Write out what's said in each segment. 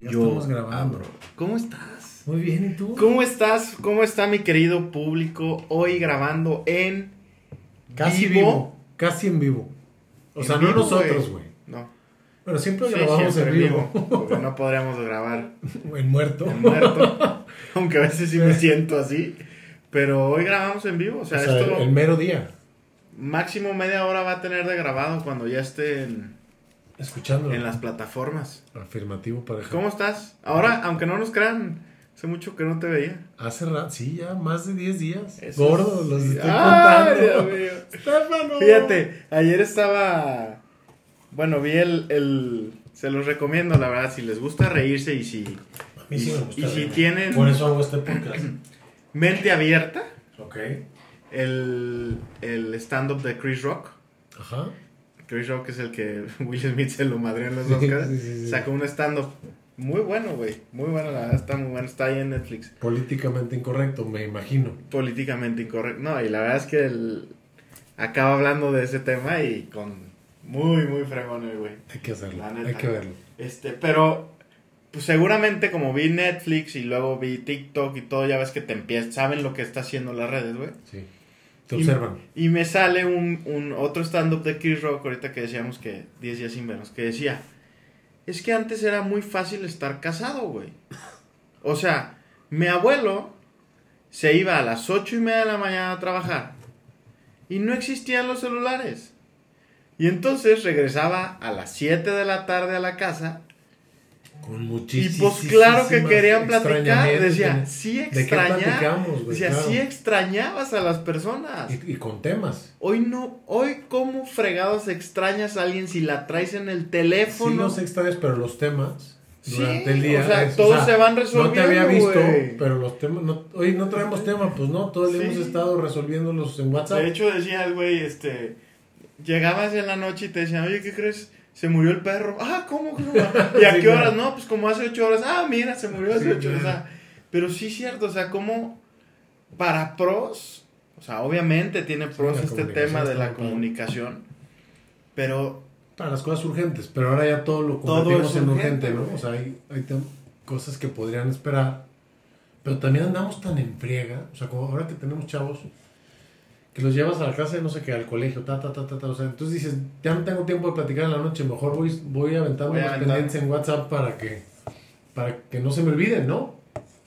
Ya Yo estamos grabando. abro. ¿Cómo estás? Muy bien, ¿y tú? ¿Cómo estás? ¿Cómo está mi querido público? Hoy grabando en Casi vivo. Casi en vivo. O En sea, no nosotros, güey. No. Pero siempre Sí, grabamos siempre en vivo. Porque no podríamos grabar en muerto. en muerto. Aunque a veces sí me siento así. Pero hoy grabamos en vivo. O O sea, sea, esto el mero día. máximo media hora va a tener de grabado cuando ya esté en, Escuchándolo. en las plataformas. Afirmativo, pareja. ¿Cómo estás? Ahora, aunque no nos crean, hace mucho que no te veía. Hace rato, sí, ya más de 10 días. Eso Gordo, es- los estoy Ay, Dios contando. mío. Estefano. Fíjate, ayer estaba. Bueno, vi el, el- Se los recomiendo, la verdad, si les gusta reírse y si. A mí sí y, me gusta y si reírme. tienen Por eso hago este podcast. mente abierta, ok. el, el stand-up de Chris Rock. Ajá. Chris Rock es el que Will Smith se lo madrió en los Oscars. sí, sí, sí. Sacó un stand-up muy bueno, güey. Muy bueno, la verdad, está muy bueno. Está ahí en Netflix. Políticamente incorrecto, me imagino. Políticamente incorrecto. No, y la verdad es que él acaba hablando de ese tema y con. Muy, muy fregón, el güey. Hay que hacerlo. Neta. Hay que verlo. Este, pero pues seguramente como vi Netflix y luego vi TikTok y todo, ya ves que te empiezan, saben lo que está haciendo las redes, güey. Sí. Te Y- observan. Y me sale un, un otro stand-up de Chris Rock, ahorita que decíamos que 10 días sin vernos, que decía, es que antes era muy fácil estar casado, güey. O sea, mi abuelo se iba a las 8 y media de la mañana a trabajar y no existían los celulares. Y entonces regresaba a las 7 de la tarde a la casa Con y muchísimas pues claro que querían platicar. Decía, sí ¿De qué extraña. platicamos, güey? Decía, Claro. sí extrañabas a las personas. Y, y con temas. Hoy no, hoy cómo fregados extrañas a alguien si la traes en el Sí teléfono. los extrañas, pero los temas Sí, durante el día. o sea, es- todos se van No te resolviendo, había visto, pero los temas. No, oye, no traemos tema, pues no, todo el día Sí. hemos estado resolviéndolos en WhatsApp. De hecho decía el güey, este, llegabas en la noche y te decían, oye, ¿qué crees? Se murió el perro. Ah, ¿cómo? ¿Cómo? ¿Y a Sí, qué horas? No, pues como hace ocho horas. Ah, mira, se murió hace Sí, ocho horas. O sea, pero sí es cierto, o sea, como para pros, o sea, obviamente tiene pros la este tema de la comunicación, pero Para las cosas urgentes, pero ahora ya todo lo Todo convertimos es en urgente, ¿no? O sea, hay, hay cosas que podrían esperar, pero también andamos tan en friega, o sea, como ahora que tenemos chavos, que los llevas a la casa de no sé qué, al colegio, ta, ta, ta, ta, ta, o sea, entonces dices, ya no tengo tiempo de platicar en la noche, mejor voy, voy aventando Voy a aventar. pendientes en WhatsApp para que, para que no se me olviden, ¿no?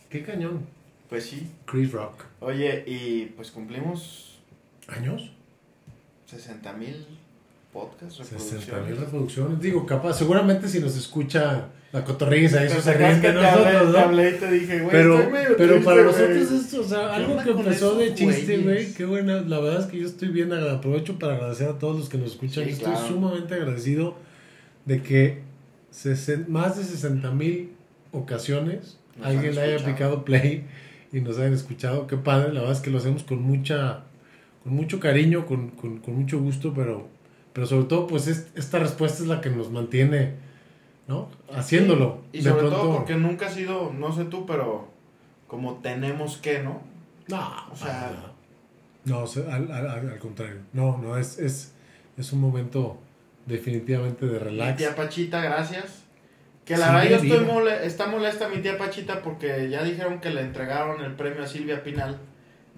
Qué cañón. pues sí. Chris Rock. Oye, y pues cumplimos ¿Años? 60 mil podcasts, 60 reproducciones. mil reproducciones. Digo, capaz, seguramente si nos escucha la cotorriza, eso se ríen de nosotros, ¿no? hablé y te dije, güey, Pero, pero para nosotros esto, o sea, ¿Qué algo que empezó de chiste, güey, qué buena, la verdad es que yo estoy bien, aprovecho para agradecer a todos los que nos escuchan, estoy sumamente agradecido de que más de 60 mil ocasiones Nos alguien le haya picado play y nos hayan escuchado, qué padre, la verdad es que lo hacemos con mucha, con mucho cariño, con, con, con mucho gusto, pero, pero sobre todo, pues es- esta respuesta es la que nos mantiene, ¿no? Haciéndolo. Y De sobre pronto- todo porque nunca ha sido, no sé tú, pero como tenemos que, ¿no? No, O sea- no, al, al- al- al contrario. No, no, es, es, es un momento definitivamente de Mi relax. tía Pachita, gracias. Que la Sí, verdad yo estoy mole- está molesta mi tía Pachita porque ya dijeron que le entregaron el premio a Silvia Pinal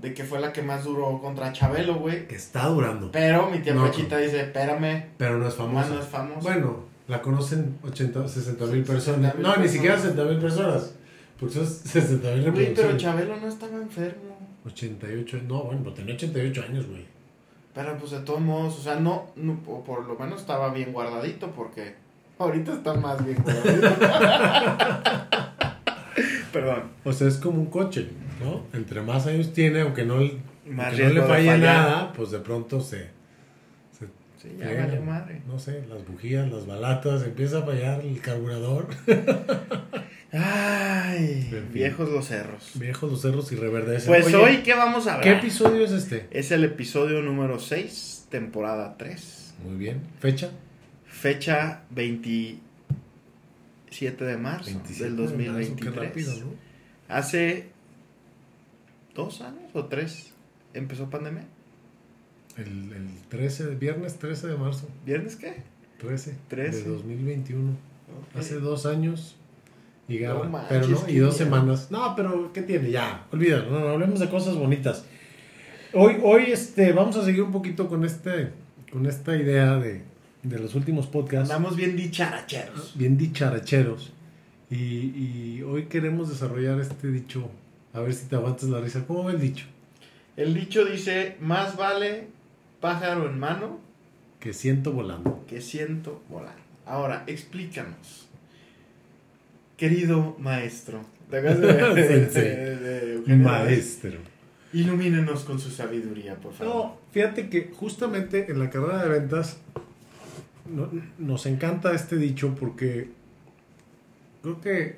de que fue la que más duró contra Chabelo, güey. Que está durando, Pero mi tía No, Pachita dice, espérame, pero no es famosa. no es famosa. Bueno, la conocen 80, 60 mil 60 personas. No, ni siquiera 60 mil personas. Porque son 60 mil Güey, pero reproducciones. Chabelo no estaba enfermo. 88, no, bueno, pero tenía 88 años, güey. Pero pues de todos modos, o sea, no, no- o por lo menos estaba bien guardadito porque ahorita está más bien guardadito. Perdón. O sea, es como un coche, ¿no? Entre más años tiene, aunque no, Más aunque no le falle nada, pues de pronto se, se Sí, ya valió madre. no sé, las bujías, las balatas, empieza a fallar el carburador. Ay, En fin. viejos los cerros. Viejos los cerros y reverdecen. Pues Oye, hoy, ¿qué vamos a ¿Qué hablar? episodio es este? Es el episodio número 6, temporada 3. Muy bien. ¿Fecha? Fecha 27 de marzo 27 del de marzo, 2023. Qué rápido, ¿no? Hace dos años o tres empezó pandemia. El, el 13, de- viernes 13 de marzo. ¿Viernes qué? 13, 13. de 2021. Ok. Hace dos años y garra. No manches, pero no, y dos semanas. No, pero ¿qué tiene? Ya, olvídalo, no, no, hablemos de cosas bonitas. Hoy, hoy este, vamos a seguir un poquito con este, con esta idea de, de los últimos podcasts. Andamos bien dicharacheros. bien dicharacheros. Y, y hoy queremos desarrollar este dicho. A ver si te aguantas la risa. ¿Cómo va el dicho? El dicho dice, más vale pájaro en mano Que siento volando. que ciento volar. Ahora, explícanos. Querido maestro. ¿Te de- de- de? Maestro. Ilumínenos con su sabiduría, por favor. No, fíjate que justamente en la carrera de ventas no- nos encanta este dicho porque creo que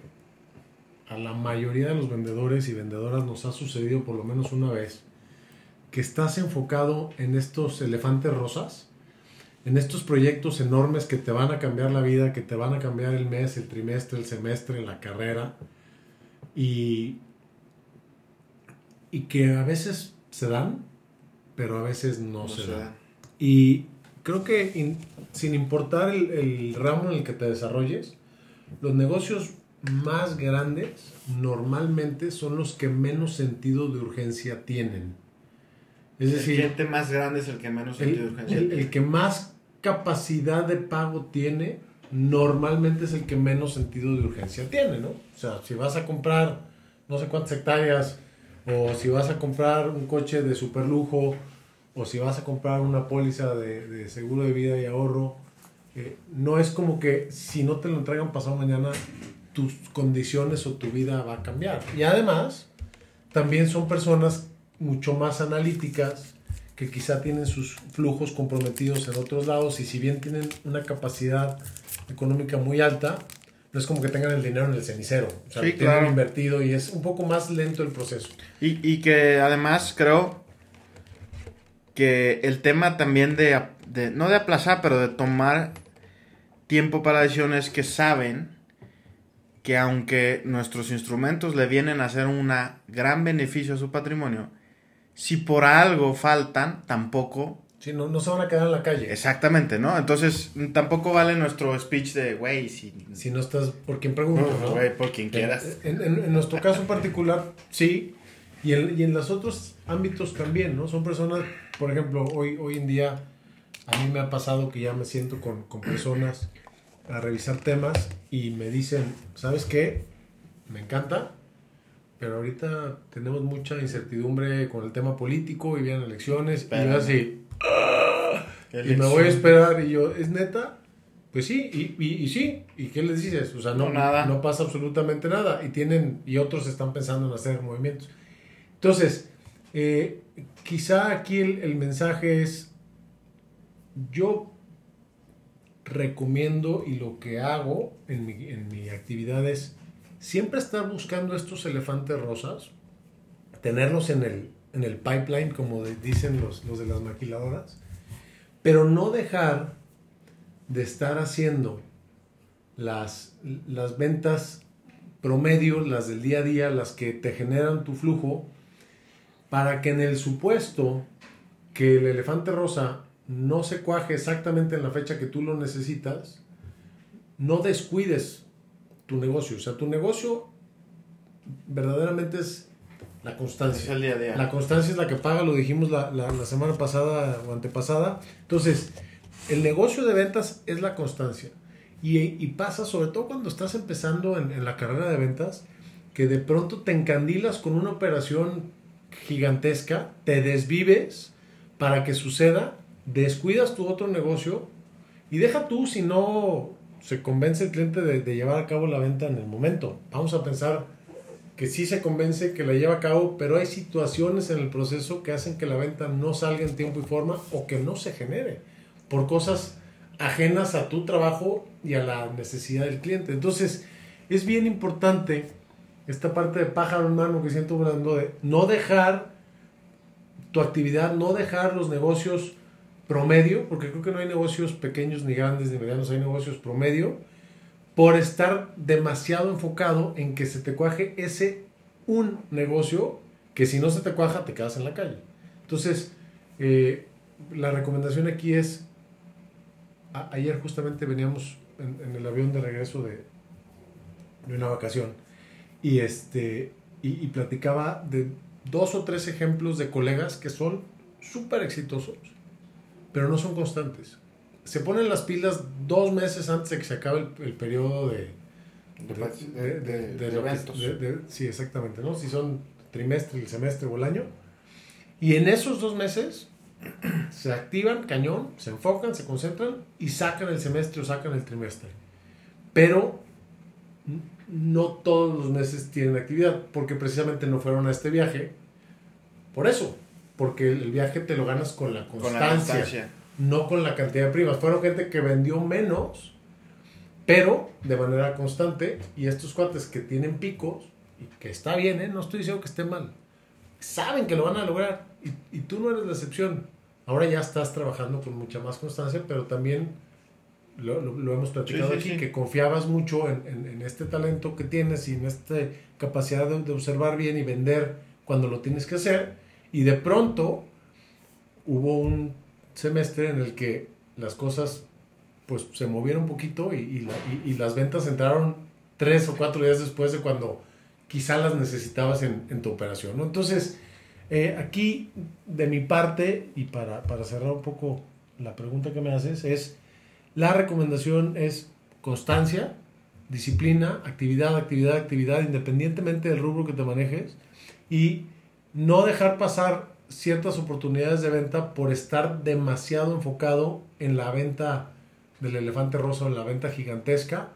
a la mayoría de los vendedores y vendedoras nos ha sucedido por lo menos una vez que estás enfocado en estos elefantes rosas, en estos proyectos enormes que te van a cambiar la vida, que te van a cambiar el mes, el trimestre, el semestre, la carrera y, y que a veces se dan, pero a veces no, No se, se dan. da. Y creo que in- sin importar el, el ramo en el que te desarrolles, los negocios más grandes normalmente son los que menos sentido de urgencia tienen. Es el decir, cliente más grande es el que menos sentido de el, urgencia el- tiene. el que más capacidad de pago tiene, normalmente es el que menos sentido de urgencia tiene, ¿no? O sea, si vas a comprar no sé cuántas hectáreas, o si vas a comprar un coche de super lujo, o si vas a comprar una póliza de, de seguro de vida y ahorro, eh, no es como que si no te lo entregan pasado mañana, tus condiciones o tu vida va a cambiar. Y además, también son personas mucho más analíticas que quizá tienen sus flujos comprometidos en otros lados y si bien tienen una capacidad económica muy alta, no es como que tengan el dinero en el cenicero. O sea, Sí, lo tienen claro. invertido y es un poco más lento el proceso. Y, y que además creo que el tema también de, de- no de aplazar, pero de tomar tiempo para decisiones que saben que aunque nuestros instrumentos le vienen a hacer un gran beneficio a su patrimonio, si por algo faltan, tampoco Sí, no, no se van a quedar en la calle. Exactamente, ¿no? Entonces, tampoco vale nuestro speech de, güey, si... Si no estás por quien pregunta, No, ¿no? güey, por quien quieras. En, en- en nuestro caso en particular, sí. Y en, y en los otros ámbitos también, ¿no? Son personas, por ejemplo, hoy, hoy en día a mí me ha pasado que ya me siento con, con personas a revisar temas y me dicen, ¿sabes qué? Me encanta, pero ahorita tenemos mucha incertidumbre con el tema político y vienen elecciones. Y yo así, y me voy a esperar y yo, ¿es neta? Pues sí, y, y, y sí, ¿y qué les dices? O sea, no, No, nada. no pasa absolutamente nada y tienen, y otros están pensando en hacer movimientos. Entonces, eh, quizá aquí el, el mensaje es, yo recomiendo y lo que hago en mi, en mi actividad es siempre estar buscando estos elefantes rosas, tenerlos en el, en el pipeline, como dicen los, los de las maquiladoras, pero no dejar de estar haciendo las, las ventas promedio, las del día a día, las que te generan tu flujo, para que en el supuesto que el elefante rosa no se cuaje exactamente en la fecha que tú lo necesitas, no descuides tu negocio. O sea, tu negocio verdaderamente es la Es constancia. el día a día. La constancia es la que paga, lo dijimos la, la- la semana pasada o antepasada. Entonces, el negocio de ventas es la constancia. Y, y pasa sobre todo cuando estás empezando en, en la carrera de ventas, que de pronto te encandilas con una operación gigantesca, te desvives para que suceda, descuidas tu otro negocio y deja tú si no se convence el cliente de, de llevar a cabo la venta en el momento. Vamos a pensar que sí se convence que la lleva a cabo, pero hay situaciones en el proceso que hacen que la venta no salga en tiempo y forma o que no se genere por cosas ajenas a tu trabajo y a la necesidad del cliente. Entonces, es bien importante esta parte de pájaro en mano que siento hablando de no dejar tu actividad, no dejar los negocios promedio, porque creo que no hay negocios pequeños ni grandes ni medianos, hay negocios promedio, por estar demasiado enfocado en que se te cuaje ese un negocio que si no se te cuaja te quedas en la calle. Entonces, eh, la recomendación aquí es, ayer justamente veníamos en, en el avión de regreso de, de una vacación. Y, este, y, y platicaba de dos o tres ejemplos de colegas que son súper exitosos, pero no son constantes. Se ponen las pilas dos meses antes de que se acabe el, el periodo de, De, de- de eventos. de- de- sí, exactamente, ¿no? Si son trimestre, el semestre o el año. Y en esos dos meses se activan cañón, se enfocan, se concentran y sacan el semestre o sacan el trimestre. Pero no todos los meses tienen actividad, porque precisamente no fueron a este viaje. Por eso, porque el viaje te lo ganas con la Con constancia la constancia. no con la cantidad de primas. Fueron gente que vendió menos, pero de manera constante. Y estos cuates que tienen picos, y que está bien, ¿eh? no estoy diciendo que esté mal, saben que lo van a lograr. Y, y tú no eres la excepción. Ahora ya estás trabajando con mucha más constancia, pero también lo, lo- lo hemos platicado Sí, sí, aquí, sí. que confiabas mucho en, en- en este talento que tienes y en esta capacidad de, de observar bien y vender cuando lo tienes que hacer. Y de pronto hubo un semestre en el que las cosas pues se movieron un poquito y, y la- y- y las ventas entraron tres o cuatro días después de cuando quizá las necesitabas en, tu operación. Entonces, eh, aquí de mi parte, y para, para cerrar un poco la pregunta que me haces, es la recomendación es constancia, disciplina, actividad, actividad, actividad, independientemente del rubro que te manejes, y no dejar pasar ciertas oportunidades de venta por estar demasiado enfocado en la venta del elefante rosa en la venta gigantesca,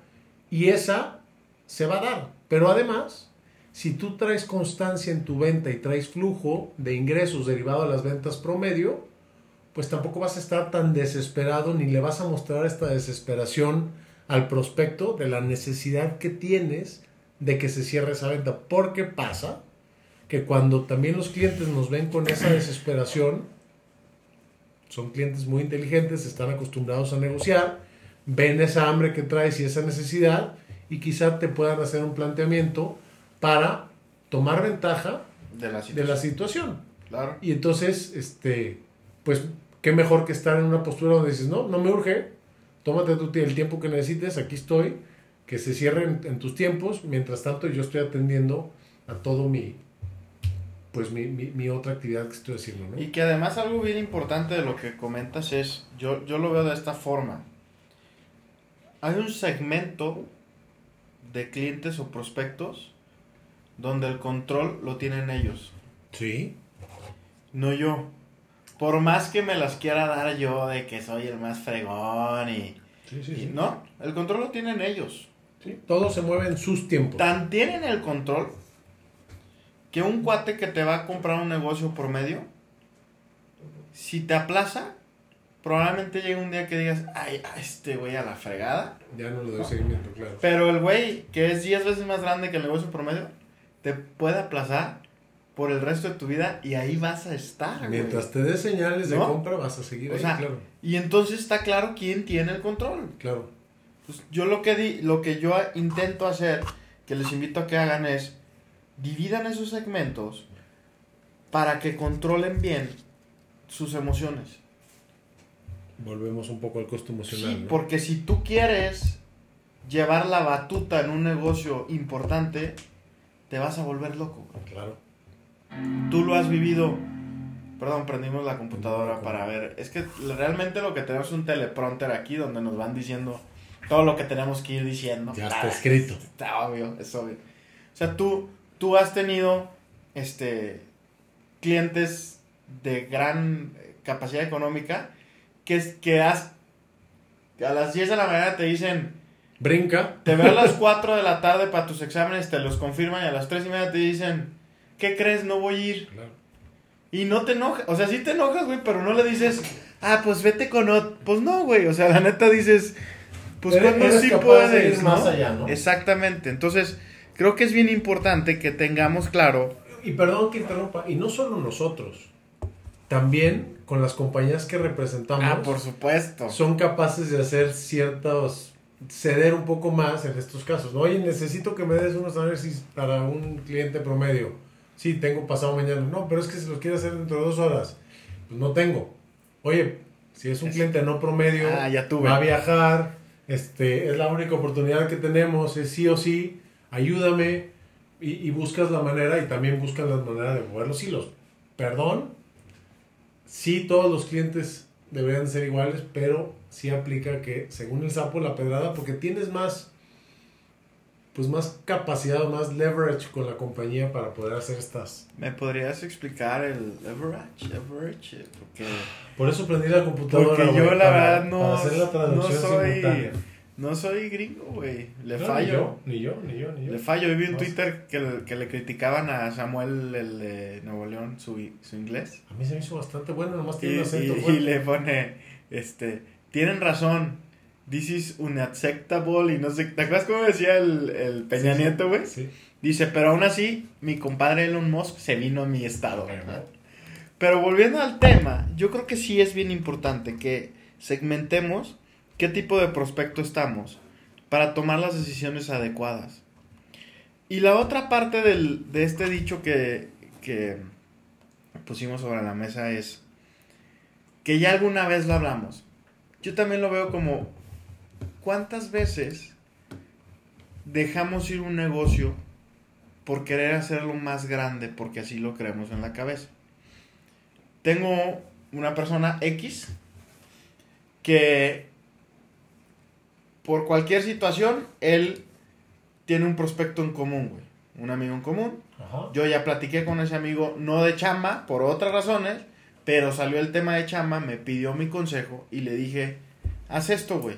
y esa se va a dar. Pero además, si tú traes constancia en tu venta y traes flujo de ingresos derivado de las ventas promedio, pues tampoco vas a estar tan desesperado ni le vas a mostrar esta desesperación al prospecto de la necesidad que tienes de que se cierre esa venta. Porque pasa que cuando también los clientes nos ven con esa desesperación, son clientes muy inteligentes, están acostumbrados a negociar, ven esa hambre que traes y esa necesidad y quizá te puedan hacer un planteamiento para tomar ventaja De la de situación. la situación. Claro. Y entonces, este, pues, qué mejor que estar en una postura donde dices, no, no me urge, tómate tú el tiempo que necesites, aquí estoy, que se cierren en tus tiempos, mientras tanto yo estoy atendiendo a todo mi, pues, mi, mi, mi otra actividad que estoy haciendo, ¿no? Y que además algo bien importante de lo que comentas es, yo, yo lo veo de esta forma. Hay un segmento de clientes o prospectos donde el control lo tienen ellos, Sí, no yo. Por más que me las quiera dar yo de que soy el más fregón y... sí, sí, y sí. no, el control lo tienen ellos. Sí, Todo se mueve en sus tiempos. Tan tienen el control que un cuate que te va a comprar un negocio por medio, si te aplaza, probablemente llegue un día que digas, ay, a este güey a la fregada. Ya no le doy seguimiento, claro. Pero el güey que es 10 veces más grande que el negocio promedio, te puede aplazar por el resto de tu vida y ahí vas a estar. güey. Mientras te des señales de compra, vas a seguir O ahí, sea, claro. Y entonces está claro quién tiene el control. Claro. Pues yo lo que di, lo que yo intento hacer, que les invito a que hagan es dividan esos segmentos para que controlen bien sus emociones. Volvemos un poco al costo emocional. Sí, ¿no? porque si tú quieres llevar la batuta en un negocio importante, te vas a volver loco. Claro. Tú lo has vivido. Perdón, prendimos la computadora para ver. Es que realmente lo que tenemos es un teleprompter aquí donde nos van diciendo todo lo que tenemos que ir diciendo. Ya está escrito. Está obvio, es obvio. O sea, tú, tú has tenido este clientes de gran eh, capacidad económica que, es- que has, a las 10 de la mañana te dicen, Brinca. te veo a las 4 de la tarde para tus exámenes, te los confirman y a las 3 y media te dicen, ¿qué crees? No voy a ir. Claro. Y no te enojas, o sea, sí te enojas, güey, pero no le dices, ah, pues vete con otro. Pues no, güey, o sea, la neta dices, pues cuando sí puedes, ir ¿no? más allá, ¿no? Exactamente, entonces, creo que es bien importante que tengamos claro, Y perdón que interrumpa, y no solo nosotros, también con las compañías que representamos, ah, por supuesto. son capaces de hacer ciertos, ceder un poco más en estos casos. ¿no? Oye, necesito que me des unos análisis para un cliente promedio. Sí, tengo pasado mañana. No, pero es que si los quiere hacer dentro de dos horas, pues no tengo. Oye, si es un Es- cliente no promedio, Ah, ya tuve. va a viajar, este, es la única oportunidad que tenemos, es sí o sí. Ayúdame y, y buscas la manera y también buscas la manera de mover los hilos. Perdón, sí todos los clientes deberían ser iguales, pero sí aplica que según el sapo la pedrada, porque tienes más pues más capacidad, más leverage con la compañía para poder hacer estas. ¿Me podrías explicar el leverage? leverage? Porque, Por eso prendí la computadora. porque yo la para- verdad no, para hacer la no traducción soy simultánea. No soy gringo, güey. Le No, fallo. Ni yo, ni yo, ni yo. Le fallo. Yo vi en No, Twitter que, le- que le criticaban a Samuel, el de Nuevo León, su, su inglés. A mí se me hizo bastante bueno, nomás Y, tiene un acento y- y le pone, este, tienen razón. This is unacceptable y no sé, ¿te acuerdas cómo decía el, el Peña sí. Nieto, güey? Sí. Dice, pero aún así, mi compadre Elon Musk se vino a mi estado, ¿verdad? Pero volviendo al tema, yo creo que sí es bien importante que segmentemos qué tipo de prospecto estamos para tomar las decisiones adecuadas. Y la otra parte del- de este dicho que, que pusimos sobre la mesa es que ya alguna vez lo hablamos. Yo también lo veo como, ¿cuántas veces dejamos ir un negocio por querer hacerlo más grande porque así lo creemos en la cabeza? Tengo una persona X que por cualquier situación él tiene un prospecto en común, güey, un amigo en común. Ajá. Yo ya platiqué con ese amigo, no de chamba, por otras razones, pero salió el tema de chamba, me pidió mi consejo y le dije, haz esto, güey.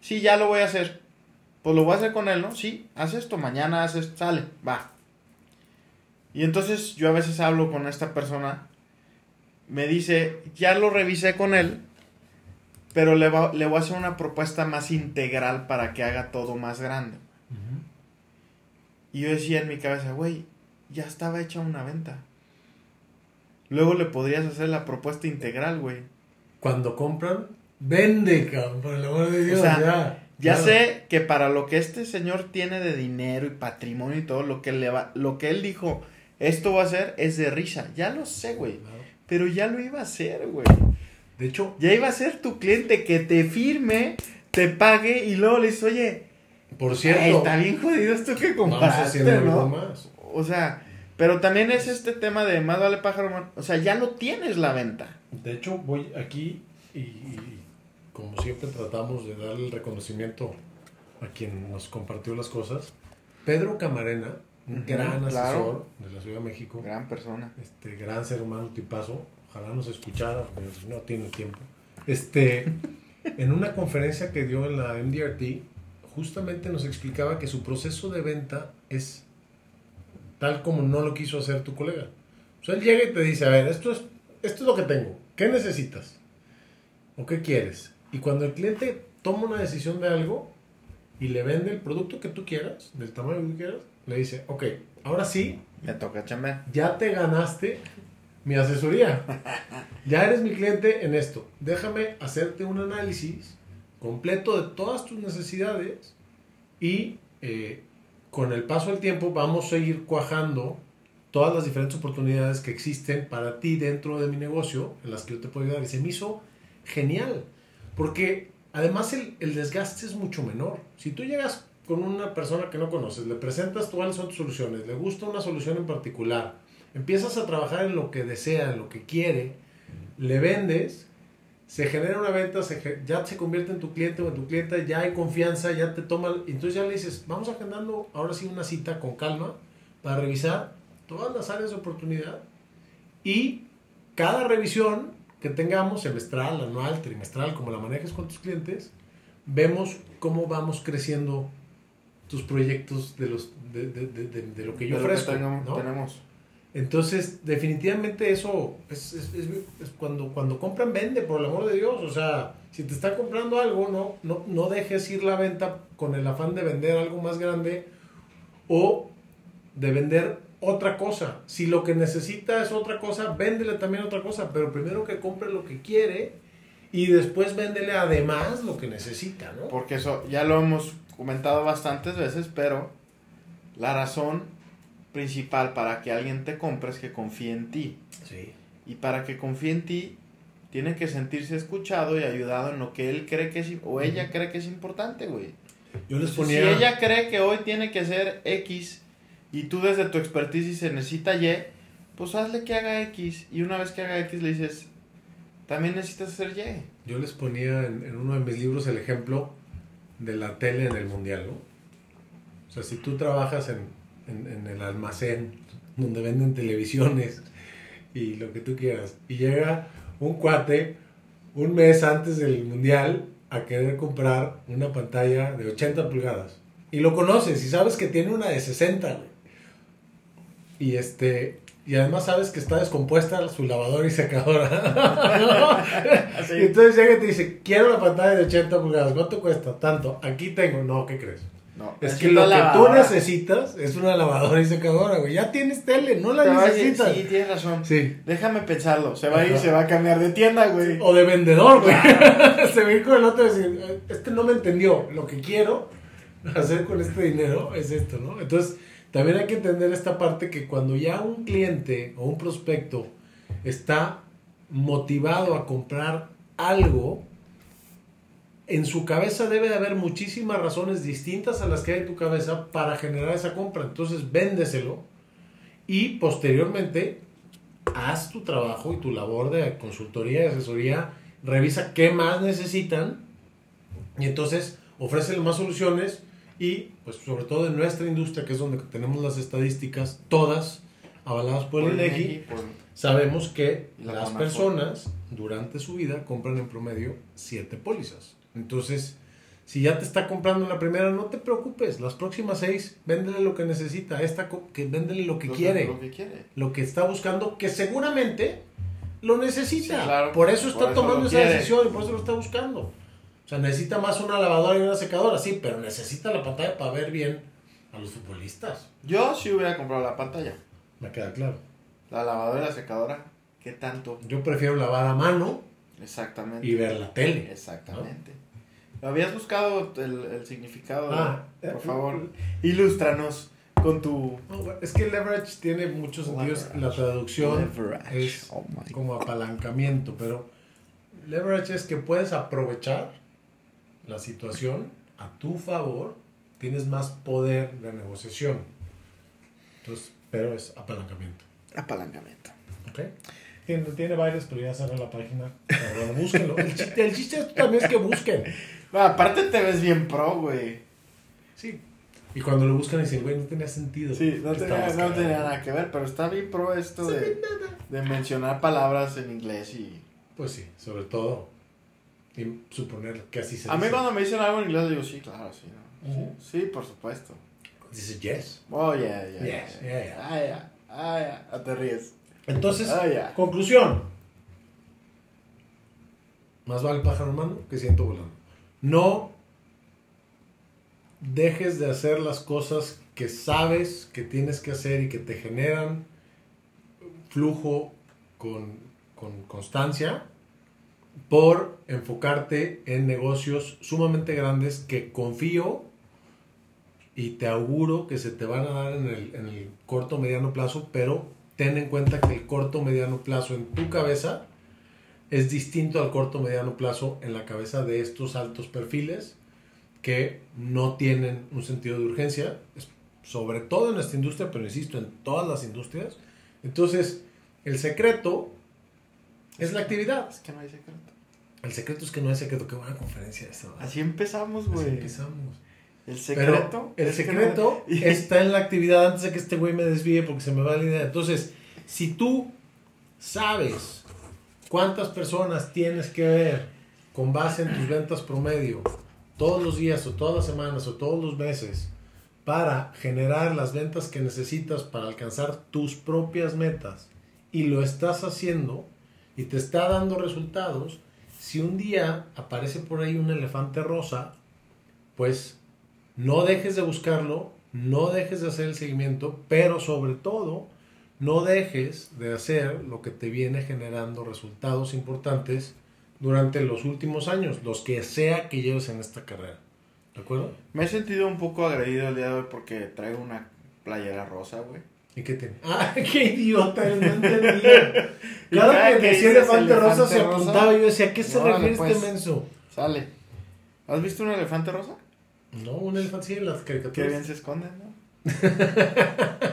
Sí, ya lo voy a hacer. Pues lo voy a hacer con él, ¿no? Sí, haz esto, mañana haz esto, sale, va. Y entonces yo a veces hablo con esta persona, me dice, ya lo revisé con él, pero le, va- le voy a hacer una propuesta más integral para que haga todo más grande. Y yo decía en mi cabeza, güey, ya estaba hecha una venta. Luego le podrías hacer la propuesta integral, güey. Cuando compran, vende, cabrón, por el amor de Dios. sea, ya Ya Claro. sé que para lo que este señor tiene de dinero y patrimonio y todo, lo que le va, lo que él dijo, esto va a hacer es de risa. Ya lo sé, güey. Claro. Pero ya lo iba a hacer, güey. De hecho, Ya iba a ser tu cliente que te firme, te pague y luego le dices, oye, por "Ay, cierto, está bien jodido esto que compraste, ¿no? más. O sea, pero también es este tema de más vale pájaro, man- o sea, ya lo tienes la venta. De hecho, voy aquí y, y como siempre tratamos de darle el reconocimiento a quien nos compartió las cosas. Pedro Camarena, un gran asesor claro. de la Ciudad de México, Gran persona. este gran ser humano tipazo, ojalá nos escuchara, pero no tiene tiempo. Este, en una conferencia que dio en la MDRT, justamente nos explicaba que su proceso de venta es tal como no lo quiso hacer tu colega. O sea, él llega y te dice, a ver, esto es, esto es lo que tengo, ¿qué necesitas? ¿O qué quieres? Y cuando el cliente toma una decisión de algo y le vende el producto que tú quieras, del tamaño que tú quieras, le dice, ok, ahora sí, Me toca chambear. ya te ganaste mi asesoría. Ya eres mi cliente en esto. Déjame hacerte un análisis completo de todas tus necesidades y eh, con el paso del tiempo vamos a ir cuajando todas las diferentes oportunidades que existen para ti dentro de mi negocio en las que yo te puedo ayudar. Y se me hizo genial, porque además el, el desgaste es mucho menor. Si tú llegas con una persona que no conoces, le presentas cuáles son tus soluciones, le gusta una solución en particular, empiezas a trabajar en lo que desea, en lo que quiere, le vendes, se genera una venta, se ya se convierte en tu cliente o en tu clienta, ya hay confianza, ya te toma, entonces ya le dices, vamos agendando ahora sí una cita con calma para revisar todas las áreas de oportunidad y cada revisión que tengamos, semestral, anual, trimestral, como la manejes con tus clientes, vemos cómo vamos creciendo tus proyectos de, los, de, de- de- de- lo que yo lo que ofrezco. tengamos- ¿no? tenemos. Entonces, definitivamente eso es, es- es- cuando, cuando compran, vende, por el amor de Dios. O sea, si te están comprando algo, no, no, no dejes ir la venta con el afán de vender algo más grande o de vender otra cosa. Si lo que necesita es otra cosa, véndele también otra cosa, pero primero que compre lo que quiere y después véndele además lo que necesita, ¿no? Porque eso ya lo hemos comentado bastantes veces, pero la razón principal para que alguien te compre es que confíe en ti. Sí. Y para que confíe en ti, tiene que sentirse escuchado y ayudado en lo que él cree que es, o ella cree que es importante, güey. Yo les Si ella cree que hoy tiene que ser X y tú desde tu expertise se necesita Y, pues hazle que haga X. Y una vez que haga X le dices, también necesitas hacer Y. Yo les ponía en, en uno de mis libros el ejemplo de la tele en el mundial, ¿no? O sea, si tú trabajas en, en- en el almacén donde venden televisiones y lo que tú quieras, y llega un cuate un mes antes del mundial a querer comprar una pantalla de 80 pulgadas, y lo conoces y sabes que tiene una de 60, güey. Y este. Y además sabes que está descompuesta su lavadora y secadora. Y entonces llega y te dice, quiero la pantalla de 80 pulgadas, ¿cuánto cuesta? Tanto, aquí tengo, no, ¿qué crees? No, Es que lo que tú necesitas es una lavadora y secadora, güey. Ya tienes tele, no la Te necesitas. Sí, tienes razón. Sí. Déjame pensarlo. Se va a ir se va a cambiar de tienda, güey. O de vendedor, güey. Se ve con el otro decir, "Eh, este no me entendió. Lo que quiero hacer con este dinero es esto, ¿no? Entonces, también hay que entender esta parte que cuando ya un cliente o un prospecto está motivado a comprar algo, en su cabeza debe de haber muchísimas razones distintas a las que hay en tu cabeza para generar esa compra. Entonces, véndeselo y posteriormente haz tu trabajo y tu labor de consultoría y asesoría, revisa qué más necesitan y entonces ofrécele más soluciones y pues sobre todo en nuestra industria que es donde tenemos las estadísticas todas avaladas por el INEGI, por- sabemos que la las personas durante su vida compran en promedio 7 pólizas. Entonces, si ya te está comprando la primera, no te preocupes, las próximas 6, véndele lo que necesita, esta que véndele lo que lo quiere Lo que quiere. lo que está buscando, que seguramente lo necesita. Sí, claro. Por eso está Por eso tomando esa quiere. decisión y por eso lo está buscando. O sea, necesita más una lavadora y una secadora, sí, pero necesita la pantalla para ver bien a los futbolistas. Yo sí hubiera comprado la pantalla. Me queda claro. La lavadora y la secadora. ¿Qué tanto? Yo prefiero lavar a mano Exactamente. y ver la tele. Exactamente. ¿Habías buscado el, el significado? de- Ah, por eh, favor, ilústranos con tu... Es que leverage tiene muchos sentidos. La traducción Leverage. es Oh como apalancamiento, pero leverage es que puedes aprovechar la situación a tu favor, tienes más poder de negociación. Entonces, pero es apalancamiento. Apalancamiento. ¿Ok? Tiene, tiene varios, pero ya cerré la página. Pero búsquenlo. El chiste, el chiste también es que busquen. Bueno, aparte te ves bien pro, güey. Sí. Y cuando lo buscan dicen, güey, no tenía sentido. Sí, no tenía, no tenía nada que ver, pero está bien pro esto de, de mencionar palabras en inglés y... Pues sí, sobre todo. Y suponer que así se A mí cuando me dicen algo en inglés digo, sí, claro, sí. ¿no? Ujú. Sí, por supuesto. Dice yes. Oh, yeah, yeah. Yes, yeah, yeah. Ah, yeah. Ah, yeah. Ah, te ríes. Entonces, Ah, ya. conclusión. Más vale pájaro en mano que ciento volando. No dejes de hacer las cosas que sabes que tienes que hacer y que te generan flujo con, con constancia por enfocarte en negocios sumamente grandes que confío y te auguro que se te van a dar en el, en el corto mediano plazo, pero ten en cuenta que el corto mediano plazo en tu cabeza es distinto al corto mediano plazo en la cabeza de estos altos perfiles que no tienen un sentido de urgencia, sobre todo en nuestra industria, pero insisto, en todas las industrias. Entonces, el secreto es la actividad. Es que no hay secreto. El secreto es que no hay secreto. Qué buena conferencia esta. ¿verdad? Así empezamos, Así güey. empezamos. El Pero secreto. el es que secreto está en la actividad antes de que este güey me desvíe porque se me va la idea. Entonces, si tú sabes cuántas personas tienes que ver con base en tus ventas promedio todos los días o todas las semanas o todos los meses para generar las ventas que necesitas para alcanzar tus propias metas y lo estás haciendo y te está dando resultados, si un día aparece por ahí un elefante rosa, pues no dejes de buscarlo, no dejes de hacer el seguimiento, pero sobre todo no dejes de hacer lo que te viene generando resultados importantes durante los últimos años, los que sea que lleves en esta carrera. ¿De acuerdo? Me he sentido un poco agredido el día de hoy porque traigo una playera rosa, güey. ¿Y qué tiene? ¡Ah, qué idiota! No entendía. Cada que que decía elefante rosa se apuntaba y yo decía, ¿a qué se órale, refiere pues. este menso? Sale. ¿Has visto un elefante rosa? No, un elefante sí en las Qué caricaturas. bien se esconden, ¿no?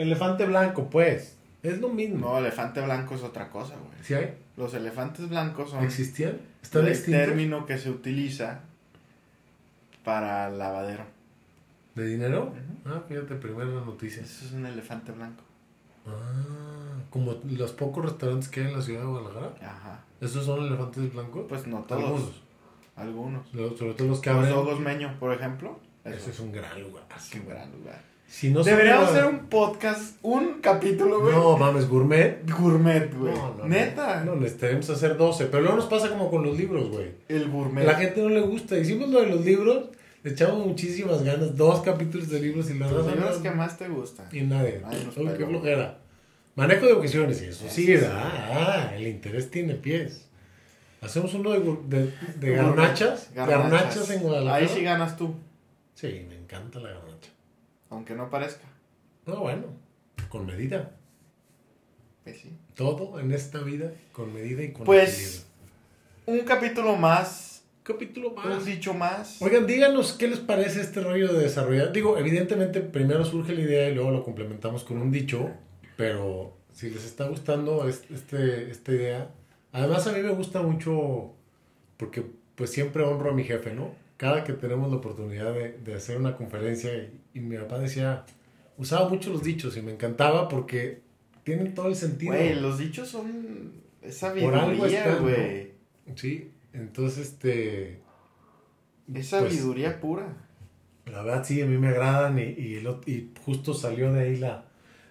Elefante blanco, pues. Es lo mismo. No, elefante blanco es otra cosa, güey. ¿Sí hay? Los elefantes blancos son ¿Existían? ¿Están el extintos? término que se utiliza para lavadero. ¿De dinero? Ah, fíjate, primera noticia. Eso es un elefante blanco. Ah, como los pocos restaurantes que hay en la ciudad de Guadalajara. Ajá. ¿Esos son elefantes blancos? Pues no todos. Algunos. Algunos. Lo- Sobre todo los que Los abren. Dogos Meño, por ejemplo. Ese es un gran lugar. es un gran lugar. Si no Deberíamos de- hacer un podcast, un capítulo, güey. No, mames, gourmet. Gourmet, güey. No, no, Neta. No, necesitaremos hacer 12. Pero luego nos pasa como con los libros, güey. El gourmet. La gente no le gusta. Hicimos lo de los libros, le echamos muchísimas ganas. Dos capítulos de libros y la Los libros que más te gustan. Y nadie. Ay, Uy, qué flojera. Manejo de ocasiones y eso. Sí, sí. ¿verdad? Ah, el interés tiene pies. Hacemos uno de, de, de garnachas. Garnachas en Guadalajara. Ahí sí ganas tú. Sí, me encanta la garnacha. Aunque no parezca. No, bueno, con medida. Pues sí. Todo en esta vida con medida y con Pues, equilibrio. Un capítulo más. capítulo más. Un dicho más. Oigan, díganos qué les parece este rollo de desarrollar. Digo, evidentemente primero surge la idea y luego lo complementamos con un dicho, pero si les está gustando es- este, esta idea, además a mí me gusta mucho porque pues siempre honro a mi jefe, ¿no? Cada que tenemos la oportunidad de, de hacer una conferencia y, y mi papá decía, usaba mucho los dichos y me encantaba porque tienen todo el sentido. Güey, los dichos son. Sabiduría, güey. Sí, entonces este... Es pues, sabiduría pura. La verdad sí, a mí me agradan y, y, justo salió de ahí la,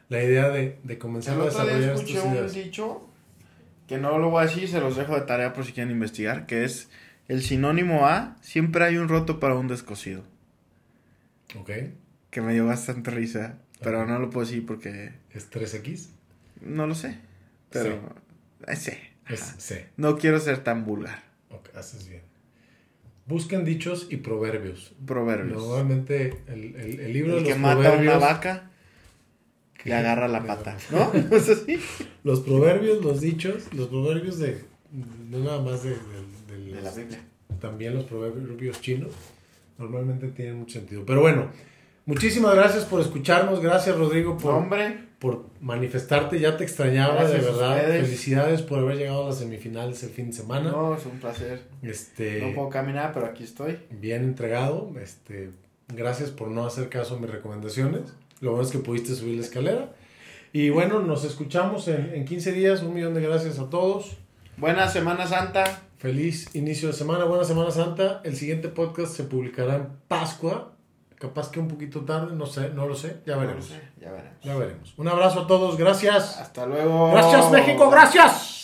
la idea de, de comenzar El a desarrollar escuché un ideas. dicho que no lo voy a decir, se los dejo de tarea por si quieren investigar, que es el sinónimo a siempre hay un roto para un descosido. Ok, Que me dio bastante risa, pero no lo puedo decir porque es 3X, no lo sé. Pero eh, sé. es Ajá. C. No quiero ser tan vulgar. Ok, haces bien. Busquen dichos y proverbios. Proverbios. Normalmente el, el, el libro el de que los mata a una vaca le agarra la pata. ¿no? ¿No es así? Los proverbios, los dichos, los proverbios de... No nada más de, de- de De los- la Biblia. también los proverbios chinos normalmente tienen mucho sentido. Pero bueno, muchísimas gracias por escucharnos. Gracias, Rodrigo, por, Hombre, por manifestarte. Ya te extrañaba, Gracias de verdad. Felicidades por haber llegado a las semifinales el fin de semana. no, es un placer. Este, No puedo caminar, pero aquí estoy. bien entregado. Este, gracias por no hacer caso a mis recomendaciones. Lo bueno es que pudiste subir la escalera. Y bueno, nos escuchamos en, en 15 días. Un millón de gracias a todos. Buena Semana Santa. Feliz inicio de semana, buena Semana Santa. El siguiente podcast se publicará en Pascua. Capaz que un poquito tarde, no sé, no lo sé. Ya No veremos. sé, ya veremos. Ya veremos. Un abrazo a todos, gracias. Hasta luego. Gracias México, gracias.